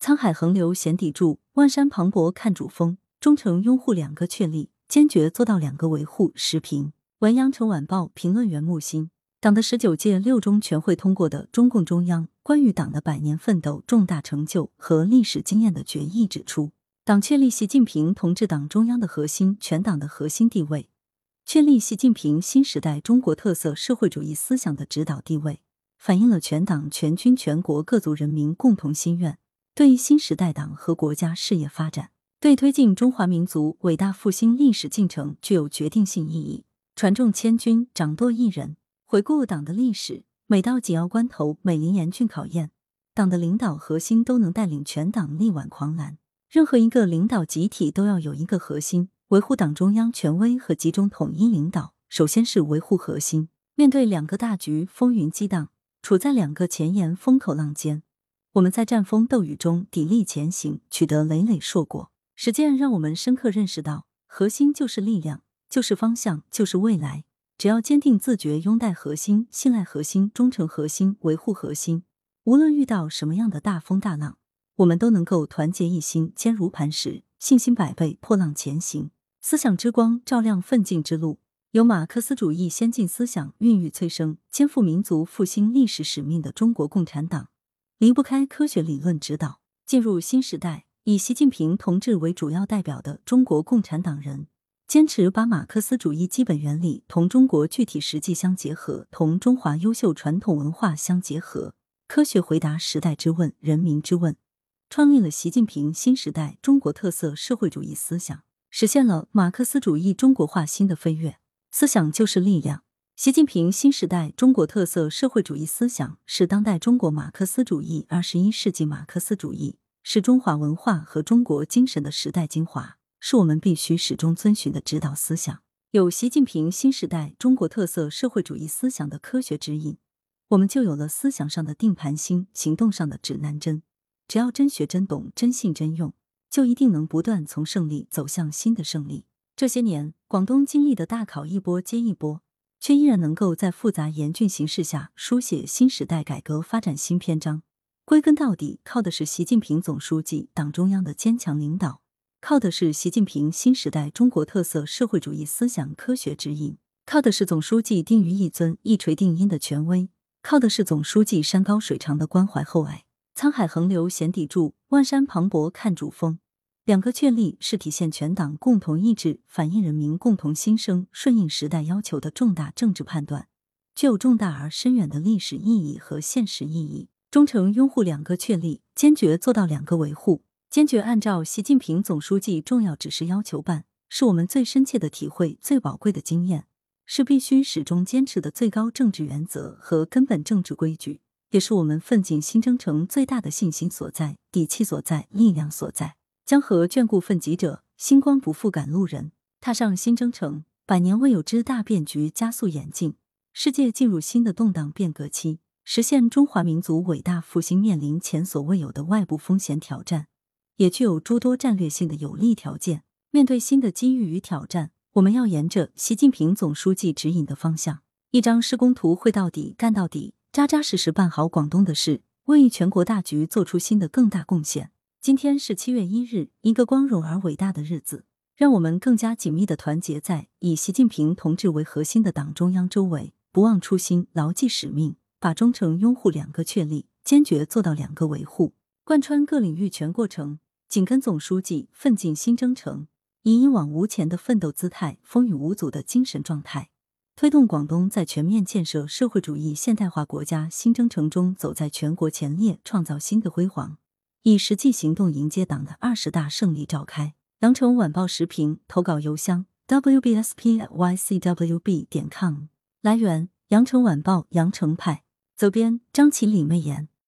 沧海横流显砥柱，万山磅礴看主峰。忠诚拥护两个确立，坚决做到两个维护。时评文：阳城晚报评论员木心。党的十九届六中全会通过的中共中央关于党的百年奋斗重大成就和历史经验的决议指出，党确立习近平同志党中央的核心、全党的核心地位，确立习近平新时代中国特色社会主义思想的指导地位，反映了全党全军全国各族人民共同心愿，对新时代党和国家事业发展，对推进中华民族伟大复兴历史进程具有决定性意义。传重千钧，掌舵一人。回顾党的历史，每到紧要关头，每临严峻考验，党的领导核心都能带领全党力挽狂澜。任何一个领导集体都要有一个核心，维护党中央权威和集中统一领导。首先是维护核心。面对两个大局风云激荡，处在两个前沿风口浪尖，我们在战风斗雨中砥砺前行，取得累累硕果。实践让我们深刻认识到，核心就是力量，就是方向，就是未来。只要坚定自觉，拥戴核心，信赖核心，忠诚核心，维护核心，无论遇到什么样的大风大浪，我们都能够团结一心，坚如磐石，信心百倍，破浪前行。思想之光照亮奋进之路，有马克思主义先进思想孕育催生，肩负民族复兴历史使命的中国共产党，离不开科学理论指导。进入新时代，以习近平同志为主要代表的中国共产党人。坚持把马克思主义基本原理同中国具体实际相结合，同中华优秀传统文化相结合，科学回答时代之问、人民之问，创立了习近平新时代中国特色社会主义思想，实现了马克思主义中国化新的飞跃。思想就是力量。习近平新时代中国特色社会主义思想是当代中国马克思主义、二十一世纪马克思主义，是中华文化和中国精神的时代精华。是我们必须始终遵循的指导思想。有习近平新时代中国特色社会主义思想的科学指引，我们就有了思想上的定盘星，行动上的指南针。只要真学真懂、真信真用，就一定能不断从胜利走向新的胜利。这些年，广东经历的大考一波接一波，却依然能够在复杂严峻形势下书写新时代改革发展新篇章。归根到底，靠的是习近平总书记、党中央的坚强领导。靠的是习近平新时代中国特色社会主义思想科学指引，靠的是总书记定于一尊、一锤定音的权威，靠的是总书记山高水长的关怀厚爱。沧海横流显砥柱，万山磅礴看主峰。两个确立是体现全党共同意志、反映人民共同心声、顺应时代要求的重大政治判断，具有重大而深远的历史意义和现实意义。忠诚拥护两个确立，坚决做到两个维护。坚决按照习近平总书记重要指示要求办，是我们最深切的体会、最宝贵的经验，是必须始终坚持的最高政治原则和根本政治规矩，也是我们奋进新征程最大的信心所在、底气所在、力量所在。江河眷顾奋楫者，星光不负赶路人。踏上新征程，百年未有之大变局加速演进，世界进入新的动荡变革期，实现中华民族伟大复兴面临前所未有的外部风险挑战。也具有诸多战略性的有利条件。面对新的机遇与挑战，我们要沿着习近平总书记指引的方向，一张施工图绘到底、干到底，扎扎实实办好广东的事，为全国大局做出新的更大贡献。今天是七月一日，一个光荣而伟大的日子，让我们更加紧密的团结在以习近平同志为核心的党中央周围，不忘初心，牢记使命，把忠诚拥护两个确立，坚决做到两个维护，贯穿各领域全过程。紧跟总书记奋进新征程，以一往无前的奋斗姿态、风雨无阻的精神状态，推动广东在全面建设社会主义现代化国家新征程中走在全国前列，创造新的辉煌。以实际行动迎接党的二十大胜利召开。羊城晚报时评投稿邮箱：wbspycwb 点 com。来源：羊城晚报羊城派。责编：张琪、李媚妍。